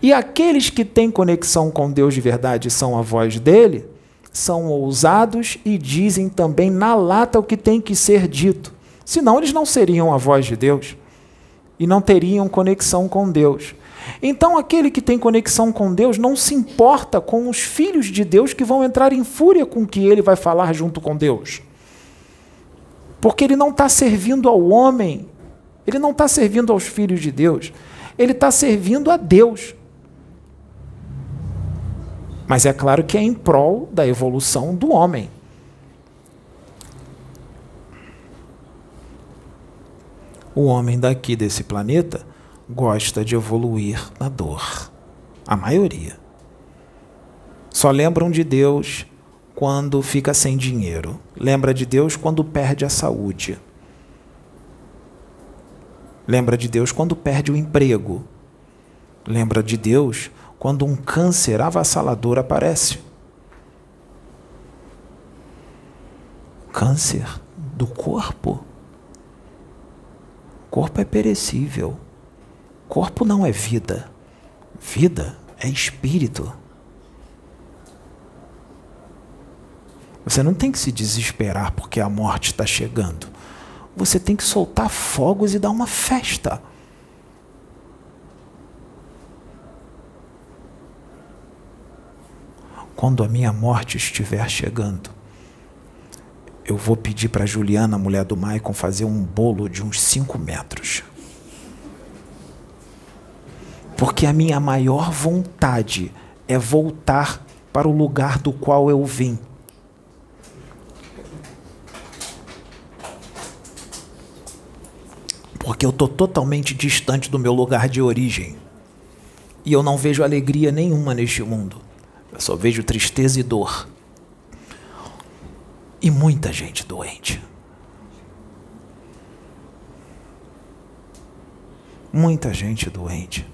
E aqueles que têm conexão com Deus de verdade e são a voz dele, são ousados e dizem também na lata o que tem que ser dito. Senão eles não seriam a voz de Deus e não teriam conexão com Deus. Então, aquele que tem conexão com Deus não se importa com os filhos de Deus que vão entrar em fúria com o que ele vai falar junto com Deus. Porque ele não está servindo ao homem, ele não está servindo aos filhos de Deus, ele está servindo a Deus. Mas é claro que é em prol da evolução do homem. O homem daqui desse planeta gosta de evoluir na dor. A maioria. Só lembram de Deus quando fica sem dinheiro. Lembra de Deus quando perde a saúde. Lembra de Deus quando perde o emprego. Lembra de Deus quando um câncer avassalador aparece. Câncer do corpo. Corpo é perecível. Corpo não é vida. Vida é espírito. Você não tem que se desesperar porque a morte está chegando. Você tem que soltar fogos e dar uma festa. quando a minha morte estiver chegando, eu vou pedir para Juliana, mulher do Maicon, fazer um bolo de uns 5 metros. Porque a minha maior vontade é voltar para o lugar do qual eu vim. Porque eu estou totalmente distante do meu lugar de origem. E eu não vejo alegria nenhuma neste mundo. Eu só vejo tristeza e dor e muita gente doente. Muita gente doente.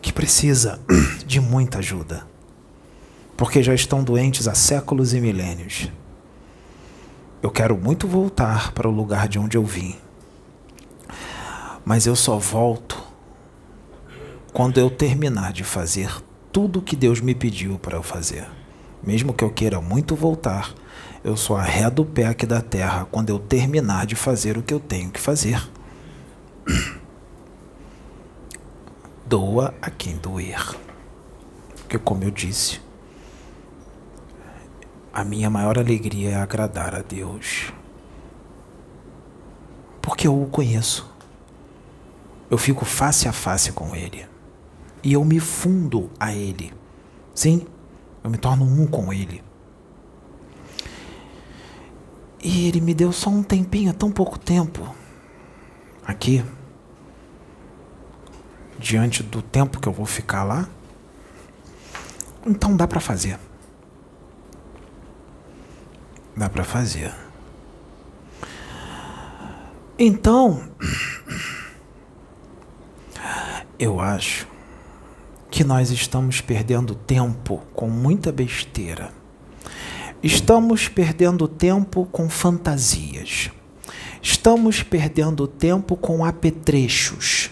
Que precisa de muita ajuda. Porque já estão doentes há séculos e milênios. Eu quero muito voltar para o lugar de onde eu vim. Mas eu só volto quando eu terminar de fazer tudo o que Deus me pediu para eu fazer. Mesmo que eu queira muito voltar, eu só arredo o pé aqui da terra quando eu terminar de fazer o que eu tenho que fazer. Doa a quem doer. Porque, como eu disse, a minha maior alegria é agradar a Deus. Porque eu o conheço. Eu fico face a face com Ele e eu me fundo a Ele. Sim, eu me torno um com Ele. E Ele me deu só um tempinho, tão pouco tempo, aqui, diante do tempo que eu vou ficar lá. Então dá para fazer. Dá para fazer. Então, eu acho que nós estamos perdendo tempo com muita besteira. Estamos perdendo tempo com fantasias. Estamos perdendo tempo com apetrechos.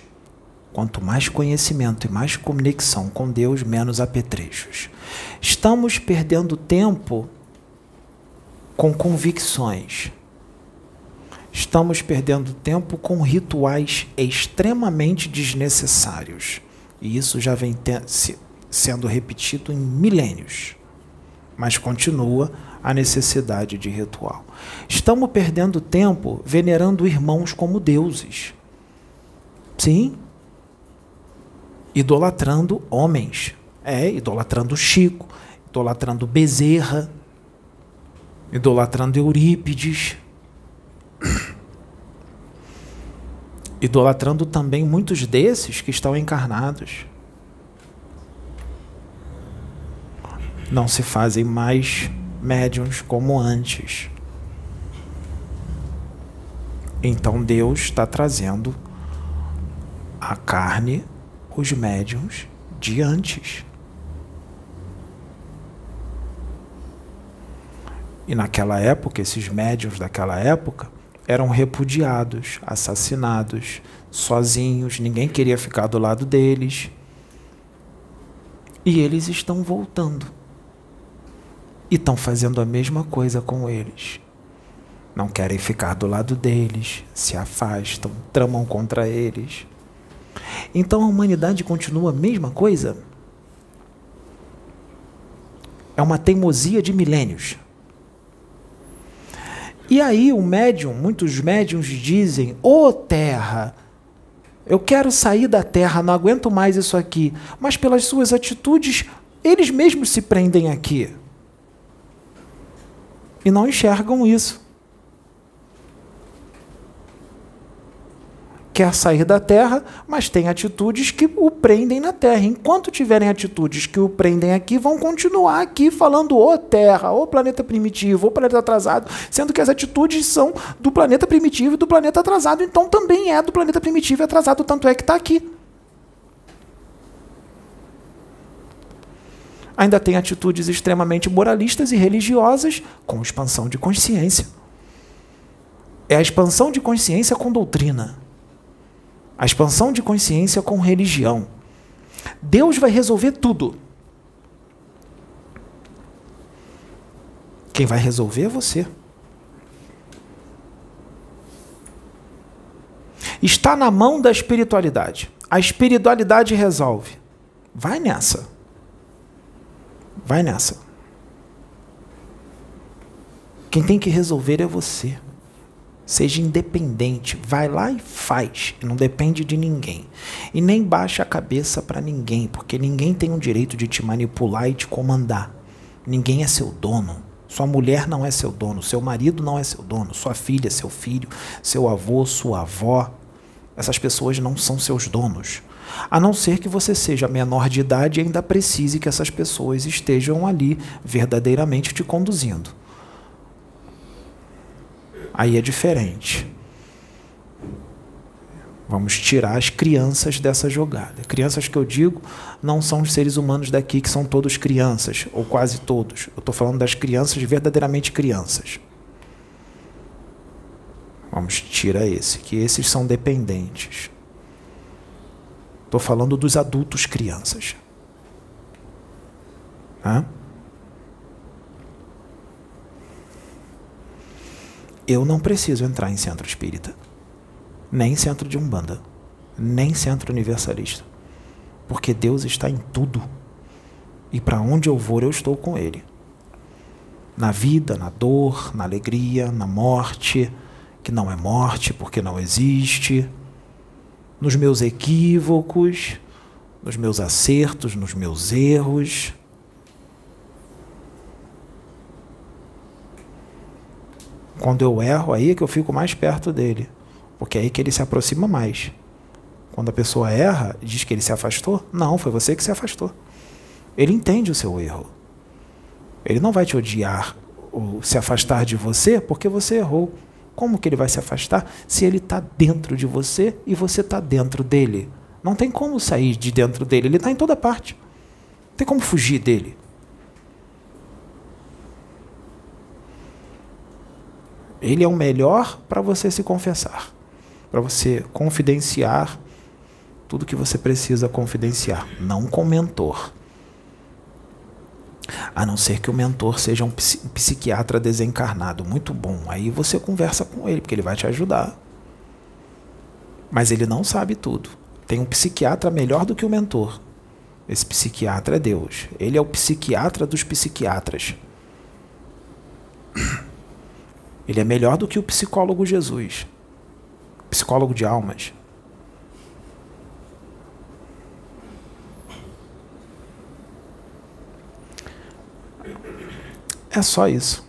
Quanto mais conhecimento e mais conexão com Deus, menos apetrechos. Estamos perdendo tempo com convicções. Estamos perdendo tempo com rituais extremamente desnecessários. E isso já vem se, sendo repetido em milênios. Mas continua a necessidade de ritual. Estamos perdendo tempo venerando irmãos como deuses. Sim. Idolatrando homens. É, idolatrando Chico, idolatrando Bezerra, idolatrando Eurípides. idolatrando também muitos desses que estão encarnados. Não se fazem mais médiums como antes. Então Deus está trazendo a carne, os médiums de antes. E naquela época, esses médiums daquela época eram repudiados, assassinados, sozinhos, ninguém queria ficar do lado deles. E eles estão voltando. E estão fazendo a mesma coisa com eles. Não querem ficar do lado deles, se afastam, tramam contra eles. Então a humanidade continua a mesma coisa? É uma teimosia de milênios. E aí o médium, muitos médiums dizem: "Ô oh, terra, eu quero sair da terra, não aguento mais isso aqui". Mas pelas suas atitudes, eles mesmos se prendem aqui. E não enxergam isso. Quer sair da Terra, mas tem atitudes que o prendem na Terra. Enquanto tiverem atitudes que o prendem aqui, vão continuar aqui falando ô Terra, ô planeta primitivo, ô planeta atrasado, sendo que as atitudes são do planeta primitivo e do planeta atrasado, então também é do planeta primitivo e atrasado, tanto é que está aqui. Ainda tem atitudes extremamente moralistas e religiosas com expansão de consciência. É a expansão de consciência com doutrina a expansão de consciência com religião. Deus vai resolver tudo. Quem vai resolver é você. Está na mão da espiritualidade. A espiritualidade resolve. Vai nessa. Vai nessa. Quem tem que resolver é você. Seja independente, vai lá e faz, não depende de ninguém. E nem baixa a cabeça para ninguém, porque ninguém tem o direito de te manipular e te comandar. Ninguém é seu dono. Sua mulher não é seu dono, seu marido não é seu dono, sua filha, seu filho, seu avô, sua avó. Essas pessoas não são seus donos. A não ser que você seja menor de idade e ainda precise que essas pessoas estejam ali verdadeiramente te conduzindo aí é diferente. Vamos tirar as crianças dessa jogada. Crianças que eu digo não são os seres humanos daqui que são todos crianças, ou quase todos. Eu estou falando das crianças verdadeiramente crianças. Vamos tirar esse, que esses são dependentes. Estou falando dos adultos crianças. Hã? Eu não preciso entrar em centro espírita, nem centro de umbanda, nem centro universalista, porque Deus está em tudo. E para onde eu for, eu estou com Ele. Na vida, na dor, na alegria, na morte, que não é morte porque não existe, nos meus equívocos, nos meus acertos, nos meus erros Quando eu erro, aí é que eu fico mais perto dele. Porque é aí que ele se aproxima mais. Quando a pessoa erra, diz que ele se afastou. Não, foi você que se afastou. Ele entende o seu erro. Ele não vai te odiar ou se afastar de você porque você errou. Como que ele vai se afastar se ele está dentro de você e você está dentro dele? Não tem como sair de dentro dele. Ele está em toda parte. Não tem como fugir dele. Ele é o melhor para você se confessar, para você confidenciar tudo que você precisa confidenciar, não com o mentor. A não ser que o mentor seja um psiquiatra desencarnado, muito bom. Aí você conversa com ele, porque ele vai te ajudar. Mas ele não sabe tudo. Tem um psiquiatra melhor do que o mentor. Esse psiquiatra é Deus. Ele é o psiquiatra dos psiquiatras. Ele é melhor do que o psicólogo Jesus, psicólogo de almas. É só isso.